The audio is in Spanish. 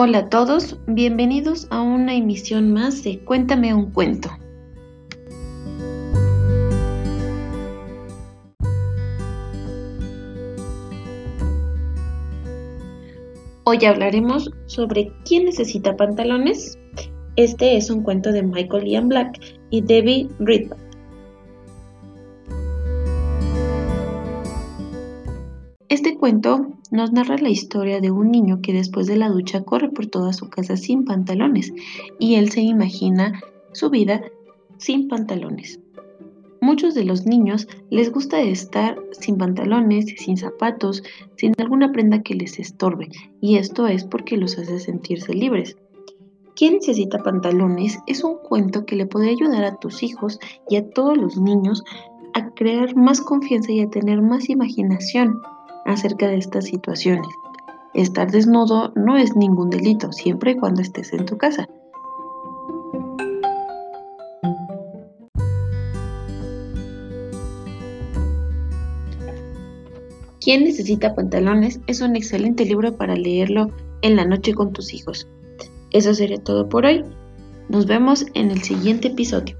Hola a todos, bienvenidos a una emisión más de Cuéntame un cuento. Hoy hablaremos sobre quién necesita pantalones. Este es un cuento de Michael Ian Black y Debbie Ridley. Este cuento nos narra la historia de un niño que después de la ducha corre por toda su casa sin pantalones y él se imagina su vida sin pantalones. Muchos de los niños les gusta estar sin pantalones, sin zapatos, sin alguna prenda que les estorbe y esto es porque los hace sentirse libres. ¿Quién necesita pantalones? Es un cuento que le puede ayudar a tus hijos y a todos los niños a crear más confianza y a tener más imaginación acerca de estas situaciones. Estar desnudo no es ningún delito, siempre y cuando estés en tu casa. ¿Quién necesita pantalones? Es un excelente libro para leerlo en la noche con tus hijos. Eso sería todo por hoy. Nos vemos en el siguiente episodio.